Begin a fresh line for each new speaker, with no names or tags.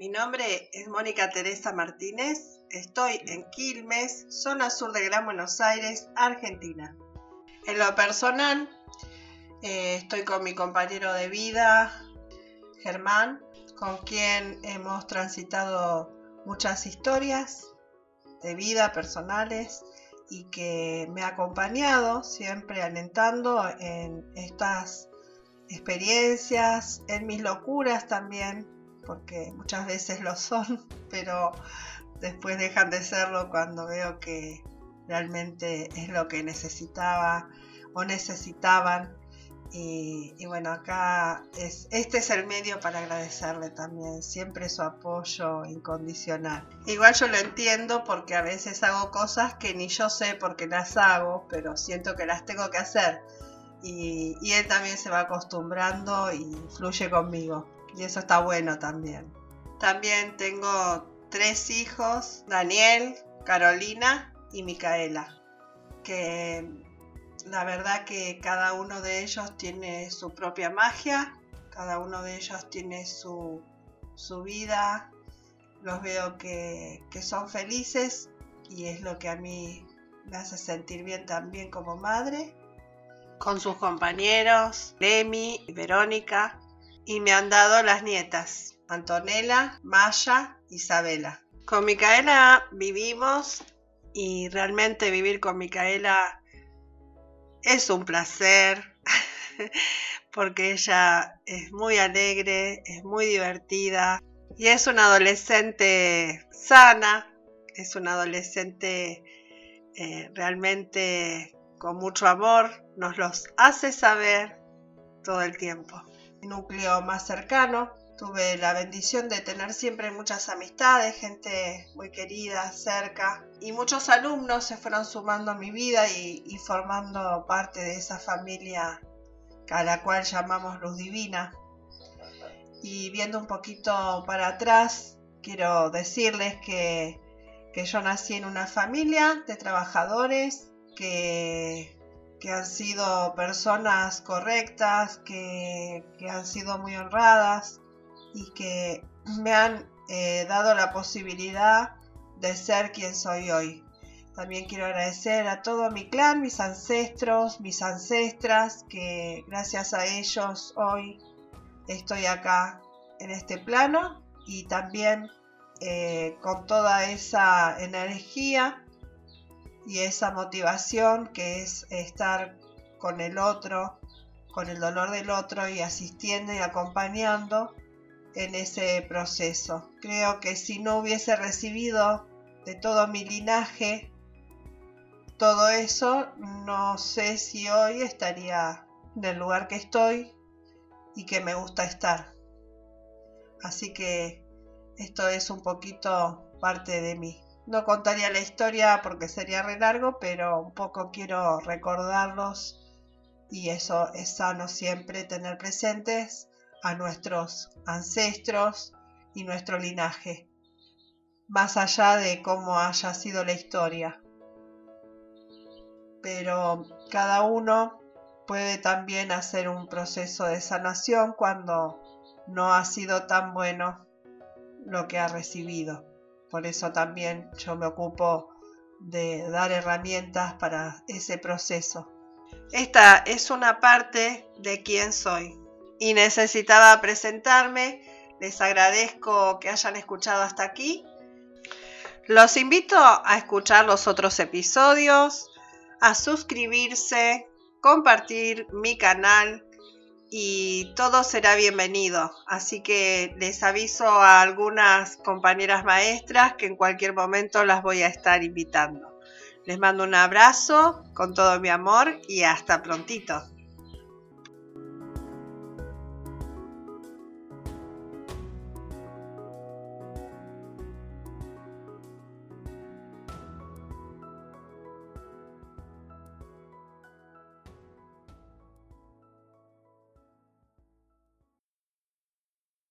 Mi nombre es Mónica Teresa Martínez, estoy en Quilmes, zona sur de Gran Buenos Aires, Argentina. En lo personal, eh, estoy con mi compañero de vida, Germán, con quien hemos transitado muchas historias de vida personales y que me ha acompañado siempre alentando en estas experiencias, en mis locuras también, porque muchas veces lo son, pero después dejan de serlo cuando veo que realmente es lo que necesitaba o necesitaban. Y, bueno, acá es, este es el medio para agradecerle también, siempre su apoyo incondicional. Igual yo lo entiendo porque a veces hago cosas que ni yo sé por qué las hago, pero siento que las tengo que hacer. Y, y él también se va acostumbrando y fluye conmigo y eso está bueno también. También tengo tres hijos, Daniel, Carolina y Micaela, que la verdad que cada uno de ellos tiene su propia magia, cada uno de ellos tiene su, vida, los veo que, que son felices y es lo que a mí me hace sentir bien también como madre. Con sus compañeros, Lemi y Verónica, y me han dado las nietas, Antonella, Maya, Isabela. Con Micaela vivimos y realmente vivir con Micaela es un placer porque ella es muy alegre, es muy divertida y es una adolescente sana, es una adolescente eh, realmente con mucho amor, nos los hace saber todo el tiempo núcleo más cercano. Tuve la bendición de tener siempre muchas amistades, gente muy querida, cerca, y muchos alumnos se fueron sumando a mi vida y, formando parte de esa familia a la cual llamamos Luz Divina. Y viendo un poquito para atrás, quiero decirles que, que yo nací en una familia de trabajadores que que han sido personas correctas, que, han sido muy honradas y que me han eh, dado la posibilidad de ser quien soy hoy. También quiero agradecer a todo mi clan, mis ancestros, mis ancestras, que gracias a ellos hoy estoy acá en este plano y también eh, con toda esa energía y esa motivación que es estar con el otro, con el dolor del otro y asistiendo y acompañando en ese proceso. Creo que si no hubiese recibido de todo mi linaje todo eso, no sé si hoy estaría en el lugar que estoy y que me gusta estar. Así que esto es un poquito parte de mí. No contaría la historia porque sería re largo, pero un poco quiero recordarlos y eso es sano siempre tener presentes a nuestros ancestros y nuestro linaje, más allá de cómo haya sido la historia. Pero cada uno puede también hacer un proceso de sanación cuando no ha sido tan bueno lo que ha recibido. Por eso también yo me ocupo de dar herramientas para ese proceso. Esta es una parte de quién soy y necesitaba presentarme. Les agradezco que hayan escuchado hasta aquí. Los invito a escuchar los otros episodios, a suscribirse, compartir mi canal y todo será bienvenido. Así que les aviso a algunas compañeras maestras que en cualquier momento las voy a estar invitando. Les mando un abrazo con todo mi amor y hasta prontito.